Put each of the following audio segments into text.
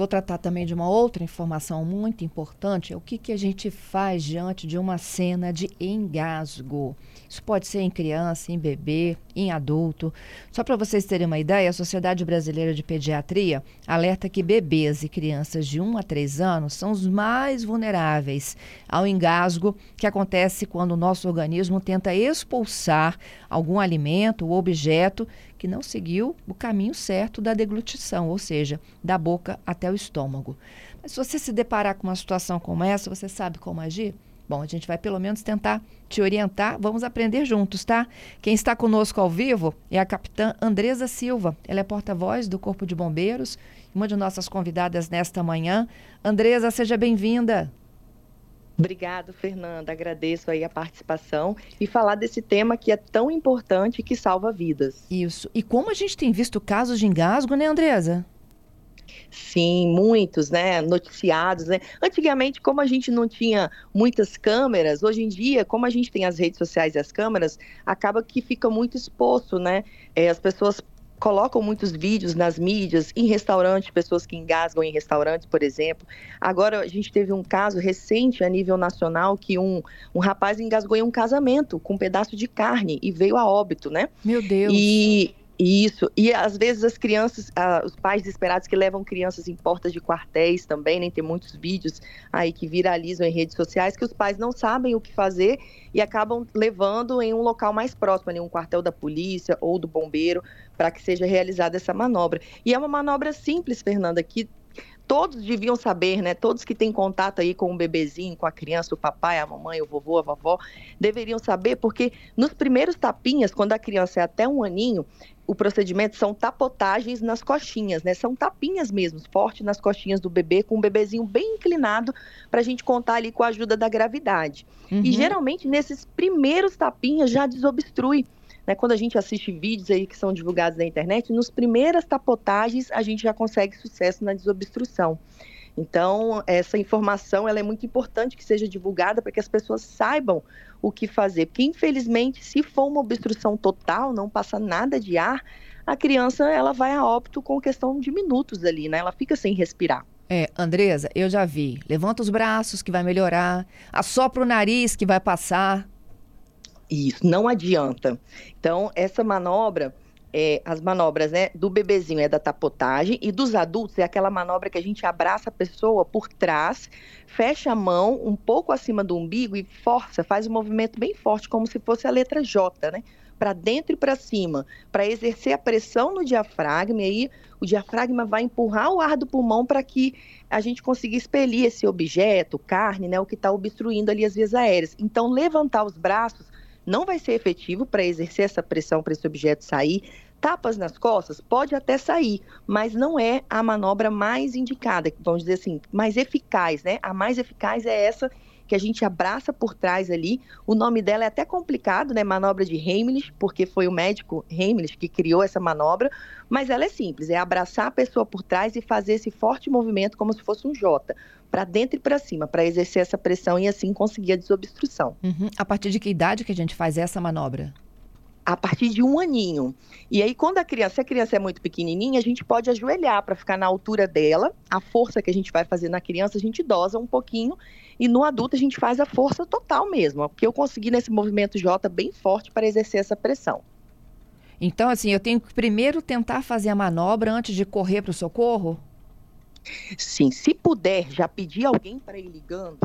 Vou tratar também de uma outra informação muito importante: é o que, que a gente faz diante de uma cena de engasgo. Isso pode ser em criança, em bebê, em adulto. Só para vocês terem uma ideia, a Sociedade Brasileira de Pediatria alerta que bebês e crianças de 1 a 3 anos são os mais vulneráveis ao engasgo que acontece quando o nosso organismo tenta expulsar algum alimento ou objeto que não seguiu o caminho certo da deglutição, ou seja, da boca até o estômago. Mas se você se deparar com uma situação como essa, você sabe como agir? Bom, a gente vai pelo menos tentar te orientar. Vamos aprender juntos, tá? Quem está conosco ao vivo é a capitã Andresa Silva. Ela é porta-voz do Corpo de Bombeiros, uma de nossas convidadas nesta manhã. Andresa, seja bem-vinda. Obrigado, Fernanda. Agradeço aí a participação e falar desse tema que é tão importante que salva vidas. Isso. E como a gente tem visto casos de engasgo, né, Andresa? Sim, muitos, né, noticiados, né? Antigamente, como a gente não tinha muitas câmeras, hoje em dia, como a gente tem as redes sociais e as câmeras, acaba que fica muito exposto, né? É, as pessoas colocam muitos vídeos nas mídias, em restaurantes, pessoas que engasgam em restaurantes, por exemplo. Agora, a gente teve um caso recente a nível nacional que um, um rapaz engasgou em um casamento com um pedaço de carne e veio a óbito, né? Meu Deus. E isso. E às vezes as crianças, ah, os pais desesperados que levam crianças em portas de quartéis também, nem né? tem muitos vídeos aí que viralizam em redes sociais que os pais não sabem o que fazer e acabam levando em um local mais próximo, em um quartel da polícia ou do bombeiro, para que seja realizada essa manobra. E é uma manobra simples, Fernanda, que todos deviam saber, né? Todos que têm contato aí com o bebezinho, com a criança, o papai, a mamãe, o vovô, a vovó, deveriam saber, porque nos primeiros tapinhas, quando a criança é até um aninho, o procedimento são tapotagens nas coxinhas, né? São tapinhas mesmo, forte nas coxinhas do bebê, com o bebezinho bem inclinado, para a gente contar ali com a ajuda da gravidade. Uhum. E geralmente nesses primeiros tapinhas já desobstrui né, quando a gente assiste vídeos aí que são divulgados na internet, nos primeiras tapotagens a gente já consegue sucesso na desobstrução. Então, essa informação ela é muito importante que seja divulgada para que as pessoas saibam o que fazer. Porque, infelizmente, se for uma obstrução total, não passa nada de ar, a criança ela vai a óbito com questão de minutos ali, né? Ela fica sem respirar. É, Andresa, eu já vi. Levanta os braços que vai melhorar, assopra o nariz que vai passar. Isso, não adianta. Então, essa manobra, é, as manobras né, do bebezinho é da tapotagem e dos adultos é aquela manobra que a gente abraça a pessoa por trás, fecha a mão um pouco acima do umbigo e força, faz um movimento bem forte, como se fosse a letra J, né? Para dentro e para cima, para exercer a pressão no diafragma, e aí o diafragma vai empurrar o ar do pulmão para que a gente consiga expelir esse objeto, carne, né, o que está obstruindo ali as vias aéreas. Então, levantar os braços não vai ser efetivo para exercer essa pressão para esse objeto sair. Tapas nas costas pode até sair, mas não é a manobra mais indicada, vamos dizer assim, mais eficaz, né? A mais eficaz é essa que a gente abraça por trás ali. O nome dela é até complicado, né? Manobra de Heimlich, porque foi o médico Heimlich que criou essa manobra, mas ela é simples, é abraçar a pessoa por trás e fazer esse forte movimento como se fosse um J, para dentro e para cima, para exercer essa pressão e assim conseguir a desobstrução. Uhum. A partir de que idade que a gente faz essa manobra? a partir de um aninho. E aí, quando a criança, se a criança é muito pequenininha, a gente pode ajoelhar para ficar na altura dela. A força que a gente vai fazer na criança, a gente dosa um pouquinho. E no adulto, a gente faz a força total mesmo. Porque eu consegui nesse movimento J bem forte para exercer essa pressão. Então, assim, eu tenho que primeiro tentar fazer a manobra antes de correr para o socorro? Sim, se puder já pedir alguém para ir ligando,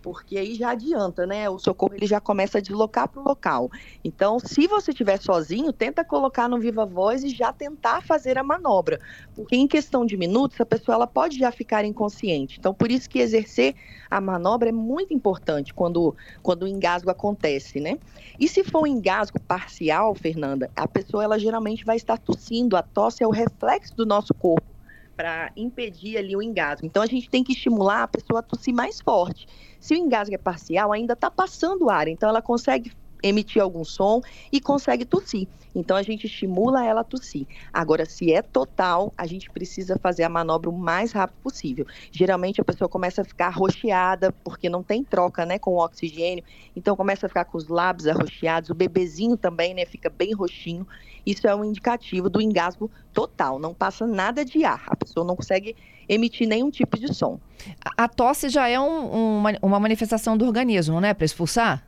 porque aí já adianta, né? O socorro ele já começa a deslocar para o local. Então, se você estiver sozinho, tenta colocar no viva voz e já tentar fazer a manobra, porque em questão de minutos a pessoa ela pode já ficar inconsciente. Então, por isso que exercer a manobra é muito importante quando quando o engasgo acontece, né? E se for um engasgo parcial, Fernanda, a pessoa ela geralmente vai estar tossindo. A tosse é o reflexo do nosso corpo para impedir ali o engasgo. Então a gente tem que estimular a pessoa a tossir mais forte. Se o engasgo é parcial, ainda está passando ar, então ela consegue emitir algum som e consegue tossir. Então a gente estimula ela a tossir. Agora, se é total, a gente precisa fazer a manobra o mais rápido possível. Geralmente a pessoa começa a ficar arroxeada, porque não tem troca né, com o oxigênio, então começa a ficar com os lábios arroxeados, o bebezinho também né, fica bem roxinho. Isso é um indicativo do engasgo total, não passa nada de ar, a pessoa não consegue emitir nenhum tipo de som. A tosse já é um, uma, uma manifestação do organismo, né, para expulsar?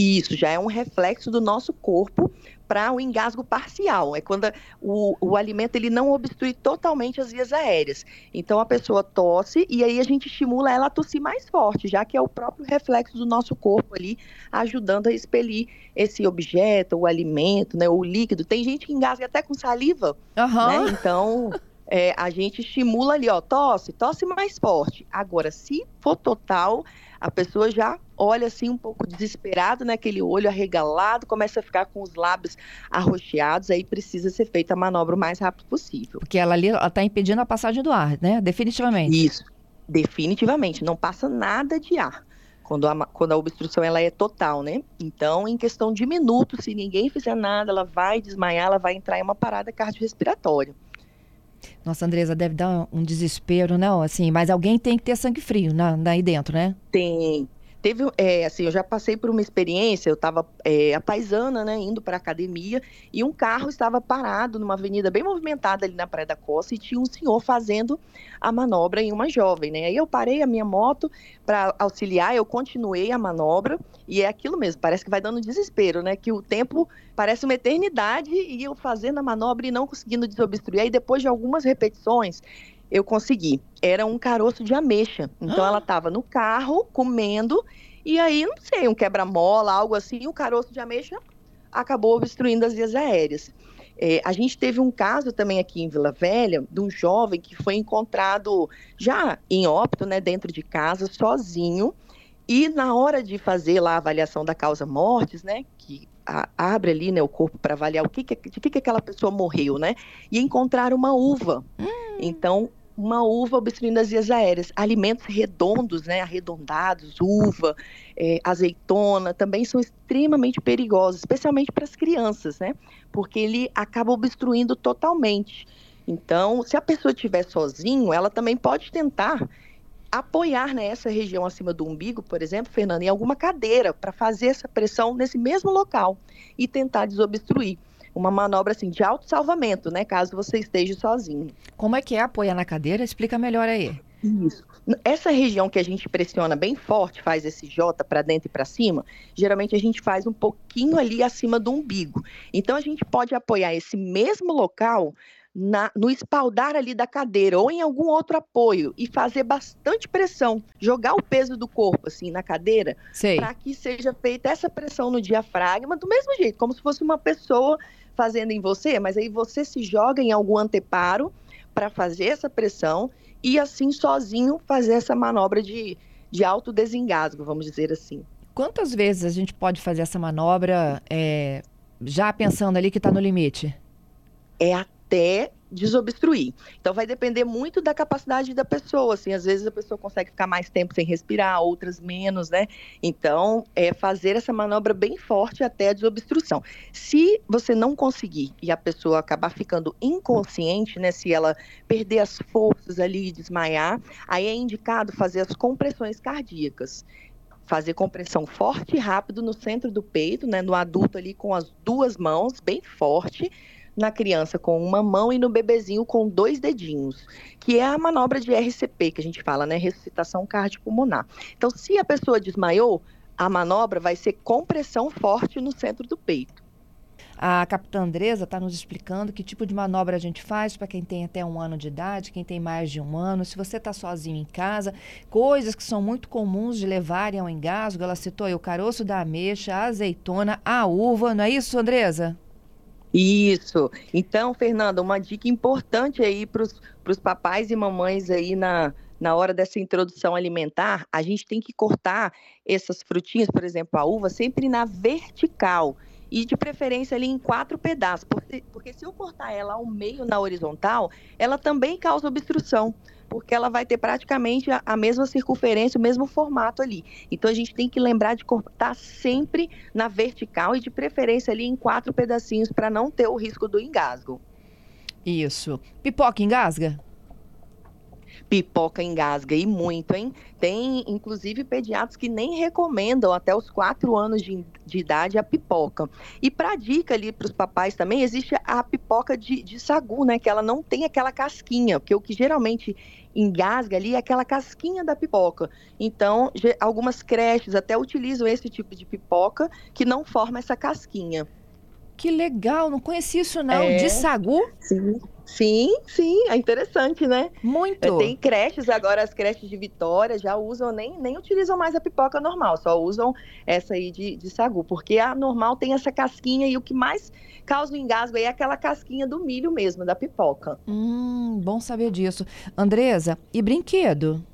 Isso já é um reflexo do nosso corpo para o engasgo parcial. É quando o, o alimento ele não obstrui totalmente as vias aéreas. Então a pessoa tosse e aí a gente estimula ela a tossir mais forte, já que é o próprio reflexo do nosso corpo ali ajudando a expelir esse objeto, o alimento, né, o líquido. Tem gente que engasga até com saliva, uhum. né? Então é, a gente estimula ali, ó, tosse, tosse mais forte. Agora, se for total, a pessoa já olha assim um pouco desesperado, né? Aquele olho arregalado, começa a ficar com os lábios arroxeados, aí precisa ser feita a manobra o mais rápido possível. Porque ela ali está impedindo a passagem do ar, né? Definitivamente. Isso, definitivamente. Não passa nada de ar. Quando a, quando a obstrução ela é total, né? Então, em questão de minutos, se ninguém fizer nada, ela vai desmaiar, ela vai entrar em uma parada cardiorrespiratória. Nossa, Andresa, deve dar um desespero, não? Assim, mas alguém tem que ter sangue frio na, aí dentro, né? Tem, Teve, é, assim, eu já passei por uma experiência, eu estava é, a paisana, né, indo para a academia, e um carro estava parado numa avenida bem movimentada ali na Praia da Costa, e tinha um senhor fazendo a manobra em uma jovem, né? Aí eu parei a minha moto para auxiliar, eu continuei a manobra, e é aquilo mesmo, parece que vai dando desespero, né? Que o tempo parece uma eternidade, e eu fazendo a manobra e não conseguindo desobstruir. Aí depois de algumas repetições, eu consegui. Era um caroço de ameixa. Então ah. ela estava no carro comendo e aí, não sei, um quebra-mola, algo assim, o caroço de ameixa acabou obstruindo as vias aéreas. É, a gente teve um caso também aqui em Vila Velha de um jovem que foi encontrado já em óbito, né, dentro de casa, sozinho. E na hora de fazer lá a avaliação da causa mortes, né, que a, abre ali né, o corpo para avaliar o que, que, de que, que aquela pessoa morreu, né, e encontraram uma uva. Hum. Então, uma uva obstruindo as vias aéreas. Alimentos redondos, né, arredondados, uva, é, azeitona, também são extremamente perigosos, especialmente para as crianças, né, porque ele acaba obstruindo totalmente. Então, se a pessoa estiver sozinho, ela também pode tentar apoiar nessa né, região acima do umbigo, por exemplo, Fernanda, em alguma cadeira para fazer essa pressão nesse mesmo local e tentar desobstruir uma manobra assim de auto-salvamento, né? Caso você esteja sozinho. Como é que é apoiar na cadeira? Explica melhor aí. Isso. Essa região que a gente pressiona bem forte, faz esse J para dentro e para cima, geralmente a gente faz um pouquinho ali acima do umbigo. Então a gente pode apoiar esse mesmo local na, no espaldar ali da cadeira ou em algum outro apoio e fazer bastante pressão, jogar o peso do corpo assim na cadeira, para que seja feita essa pressão no diafragma do mesmo jeito, como se fosse uma pessoa fazendo em você, mas aí você se joga em algum anteparo para fazer essa pressão e assim sozinho fazer essa manobra de, de alto desengasgo, vamos dizer assim. Quantas vezes a gente pode fazer essa manobra é, já pensando ali que está no limite? É até desobstruir. Então vai depender muito da capacidade da pessoa, assim, às vezes a pessoa consegue ficar mais tempo sem respirar, outras menos, né? Então, é fazer essa manobra bem forte até a desobstrução. Se você não conseguir e a pessoa acabar ficando inconsciente, né, se ela perder as forças ali e desmaiar, aí é indicado fazer as compressões cardíacas fazer compressão forte e rápido no centro do peito, né, no adulto ali com as duas mãos, bem forte, na criança com uma mão e no bebezinho com dois dedinhos, que é a manobra de RCP que a gente fala, né? Ressuscitação cardiopulmonar. Então, se a pessoa desmaiou, a manobra vai ser compressão forte no centro do peito. A capitã Andresa está nos explicando que tipo de manobra a gente faz para quem tem até um ano de idade, quem tem mais de um ano. Se você está sozinho em casa, coisas que são muito comuns de levarem ao engasgo. Ela citou aí o caroço da ameixa, a azeitona, a uva. Não é isso, Andresa? Isso. Então, Fernanda, uma dica importante aí para os papais e mamães aí na, na hora dessa introdução alimentar, a gente tem que cortar essas frutinhas, por exemplo, a uva, sempre na vertical e de preferência ali em quatro pedaços, porque, porque se eu cortar ela ao meio na horizontal, ela também causa obstrução porque ela vai ter praticamente a, a mesma circunferência, o mesmo formato ali. Então a gente tem que lembrar de cortar sempre na vertical e de preferência ali em quatro pedacinhos para não ter o risco do engasgo. Isso. Pipoca engasga? Pipoca engasga e muito, hein? Tem, inclusive, pediatras que nem recomendam até os quatro anos de, de idade a pipoca. E para dica ali para os papais também, existe a pipoca de, de sagu, né? Que ela não tem aquela casquinha, porque o que geralmente engasga ali é aquela casquinha da pipoca. Então, algumas creches até utilizam esse tipo de pipoca que não forma essa casquinha. Que legal, não conhecia isso não. É, de sagu? Sim. Sim, sim, é interessante, né? Muito. É, tem creches agora, as creches de Vitória já usam, nem, nem utilizam mais a pipoca normal, só usam essa aí de, de sagu, porque a normal tem essa casquinha e o que mais causa o engasgo aí é aquela casquinha do milho mesmo, da pipoca. Hum, bom saber disso. Andresa, e brinquedo?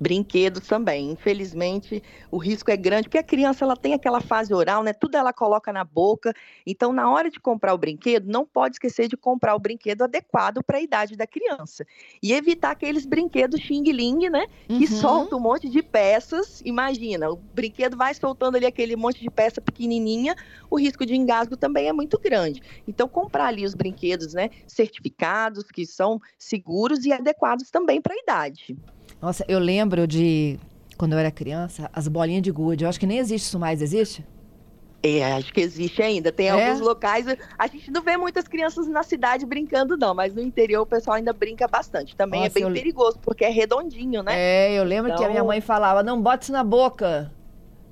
Brinquedos também. Infelizmente, o risco é grande, porque a criança ela tem aquela fase oral, né? Tudo ela coloca na boca. Então, na hora de comprar o brinquedo, não pode esquecer de comprar o brinquedo adequado para a idade da criança. E evitar aqueles brinquedos xing-ling, né? Que uhum. soltam um monte de peças. Imagina, o brinquedo vai soltando ali aquele monte de peça pequenininha, o risco de engasgo também é muito grande. Então, comprar ali os brinquedos, né? Certificados, que são seguros e adequados também para a idade. Nossa, eu lembro de quando eu era criança, as bolinhas de gude. Eu acho que nem existe isso mais, existe? É, acho que existe ainda. Tem é? alguns locais. A gente não vê muitas crianças na cidade brincando, não, mas no interior o pessoal ainda brinca bastante. Também é Nossa, é bem eu... perigoso, porque é redondinho, né? É, eu lembro então... que a minha então mãe falava: não bote isso na boca.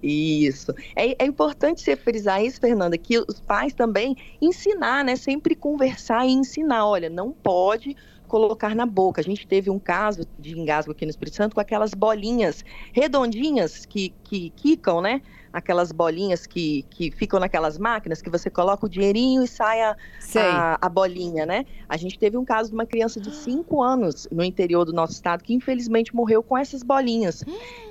Isso. É, é, importante você frisar isso, Fernanda, que os pais também ensinar, né? Sempre conversar e ensinar. Olha, não pode colocar na boca. A gente teve um caso de engasgo aqui no Espírito Santo com aquelas bolinhas redondinhas que, que quicam, né? Aquelas bolinhas que, que ficam naquelas máquinas que você coloca o dinheirinho e sai a, a, a, bolinha, né? A gente teve um caso de uma criança de 5 anos no interior do nosso estado que infelizmente morreu com essas bolinhas.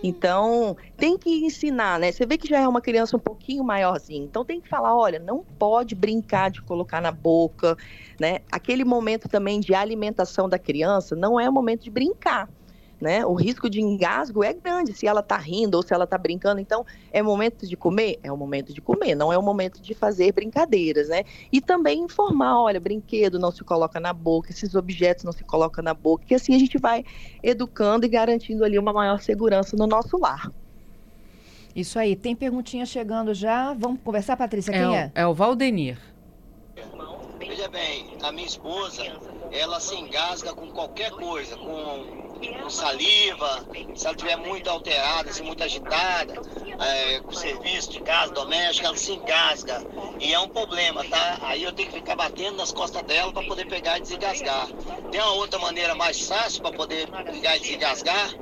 Então, tem que ensinar, né? Você vê que já é uma criança um pouquinho maiorzinha, então tem que falar, olha, não pode brincar de colocar na boca, né? Aquele momento também de alimentação da criança não é o momento de brincar né? O risco de engasgo é grande se ela está rindo ou se ela está brincando. Então, é momento de comer? É o momento de comer, não é o momento de fazer brincadeiras, né? E também informar, olha, brinquedo não se coloca na boca, esses objetos não se colocam na boca, que assim a gente vai educando e garantindo ali uma maior segurança no nosso lar. Isso aí. Tem perguntinha chegando já. Vamos conversar, Patrícia? Quem é? É, é o Valdenir. Veja bem, a minha esposa, ela se engasga com qualquer coisa, com com saliva, se ela estiver muito alterada, assim, muito agitada, é, com serviço de casa doméstica, ela se engasga. E é um problema, tá? Aí eu tenho que ficar batendo nas costas dela para poder pegar e desengasgar. Tem uma outra maneira mais fácil para poder pegar e desengasgar?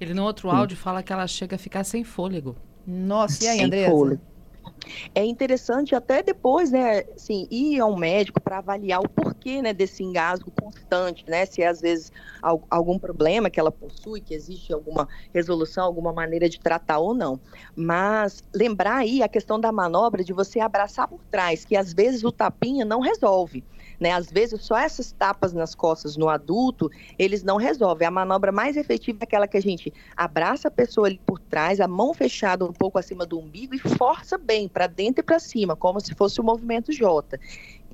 Ele no outro áudio fala que ela chega a ficar sem fôlego. Nossa, e aí, Andressa? É interessante até depois, né, assim, ir ao médico para avaliar o porquê, né, desse engasgo constante, né, se é, às vezes algum problema que ela possui, que existe alguma resolução, alguma maneira de tratar ou não. Mas lembrar aí a questão da manobra de você abraçar por trás, que às vezes o tapinha não resolve. Né? Às vezes, só essas tapas nas costas no adulto, eles não resolvem. A manobra mais efetiva é aquela que a gente abraça a pessoa ali por trás, a mão fechada um pouco acima do umbigo e força bem para dentro e para cima, como se fosse o movimento J.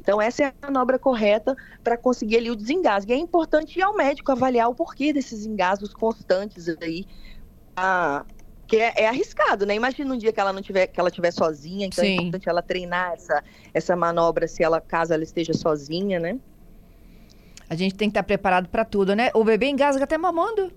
Então, essa é a manobra correta para conseguir ali o desengasgue. E é importante ir ao médico avaliar o porquê desses engasgos constantes aí, a, porque é, é, arriscado, né? Imagina um dia que ela não tiver, que ela estiver sozinha, então é Sim. é importante ela treinar essa, essa manobra se ela, caso ela esteja sozinha, né? A gente tem que estar preparado para tudo, né? O bebê engasga até mamando.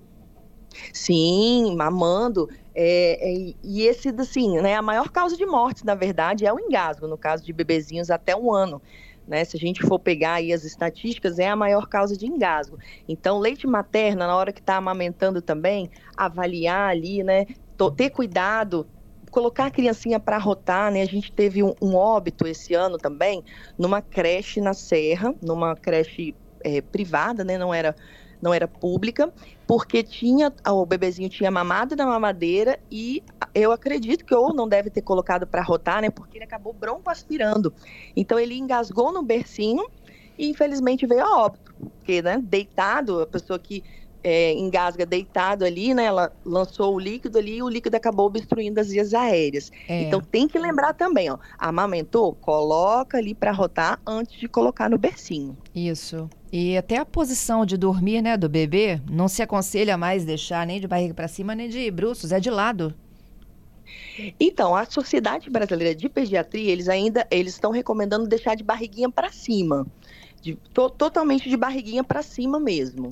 Sim, mamando. É, é, e esse, assim, né, a maior causa de morte, na verdade, é o engasgo, no caso de bebezinhos até um ano. Né, se a gente for pegar aí as estatísticas, é a maior causa de engasgo. Então, leite materno, na hora que está amamentando também, avaliar ali, né, ter cuidado, colocar a criancinha para rotar, né? A gente teve um, um, óbito esse ano também, numa creche na Serra, numa creche é, privada, né? Não era, não era pública, porque tinha o bebezinho tinha mamado na mamadeira e eu acredito que ou não deve ter colocado para rotar, né? Porque ele acabou broncoaspirando. Então ele engasgou no bercinho e infelizmente veio a óbito, porque, né, deitado, a pessoa que é, engasga deitado ali, né? Ela lançou o líquido ali e o líquido acabou obstruindo as vias aéreas. É. Então tem que lembrar também, ó, amamentou, coloca ali para rotar antes de colocar no bercinho. Isso. E até a posição de dormir, né, do bebê, não se aconselha mais deixar nem de barriga para cima nem de bruços, é de lado. Então, a Sociedade Brasileira de Pediatria, eles ainda eles estão recomendando deixar de barriguinha para cima, de, to, totalmente de barriguinha para cima mesmo.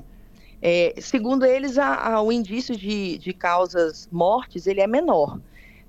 É, segundo eles, a, a, o indício de, de causas mortes ele é menor.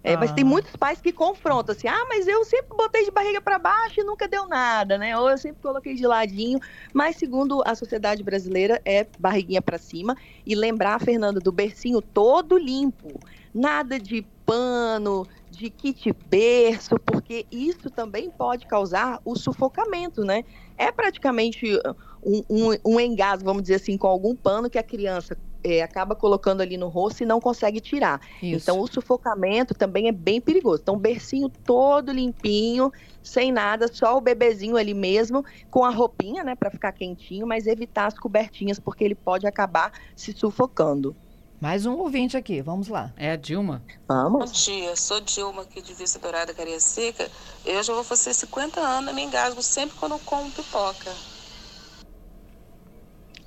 É, ah. Mas tem ah. muitos pais que confrontam assim, ah, mas eu sempre botei de barriga para baixo e nunca deu nada, né? Ou eu sempre coloquei de ladinho. Mas segundo a sociedade brasileira é barriguinha para cima e lembrar, Fernanda, do bercinho todo limpo, nada de pano, de kit berço, porque isso também pode causar o sufocamento, né? É praticamente um, um, um engasgo, vamos dizer assim, com algum pano que a criança é, acaba colocando ali no rosto e não consegue tirar. Isso. Então, o sufocamento também é bem perigoso. Então, bercinho todo limpinho, sem nada, só o bebezinho ali mesmo, com a roupinha, né, para ficar quentinho, mas evitar as cobertinhas, porque ele pode acabar se sufocando. Mais um ouvinte aqui, vamos lá. É a Dilma. Vamos. Bom dia, sou Dilma aqui de Vista Dourada, Cariacica. Eu já vou fazer 50 anos, me engasgo sempre quando como pipoca.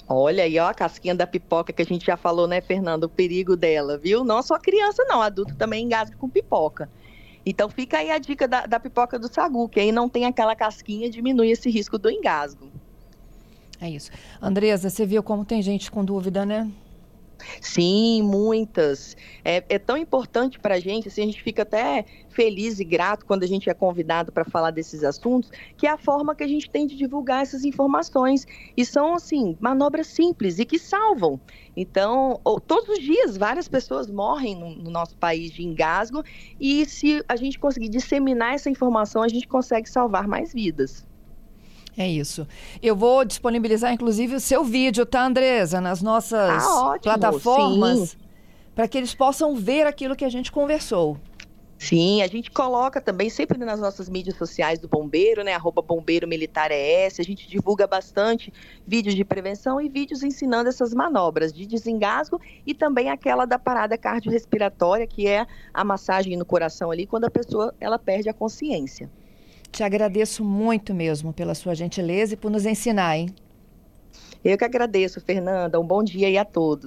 Olha aí, ó, a casquinha da pipoca que a gente já falou, né, Fernando? O perigo dela, viu? Não só criança, não, adulto também engasga com pipoca. Então fica aí a dica da, da pipoca do sagu, que aí não tem aquela casquinha, diminui esse risco do engasgo. É isso. Andresa, você viu como tem gente com dúvida, né? Sim, muitas. É, é tão importante para a gente, assim, a gente fica até feliz e grato quando a gente é convidado para falar desses assuntos, que é a forma que a gente tem de divulgar essas informações. E são, assim, manobras simples e que salvam. Então, todos os dias, várias pessoas morrem no, no nosso país de engasgo, e se a gente conseguir disseminar essa informação, a gente consegue salvar mais vidas. É isso. Eu vou disponibilizar, inclusive, o seu vídeo, tá, Andresa? Nas nossas ah, plataformas. Para que eles possam ver aquilo que a gente conversou. Sim, a gente coloca também sempre nas nossas mídias sociais do Bombeiro, né? Arroba Bombeiro Militar ES. A gente divulga bastante vídeos de prevenção e vídeos ensinando essas manobras de desengasgo e também aquela da parada cardiorrespiratória, que é a massagem no coração ali, quando a pessoa ela perde a consciência. Te agradeço muito mesmo pela sua gentileza e por nos ensinar, hein? Eu que agradeço, Fernanda. Um bom dia aí a todos.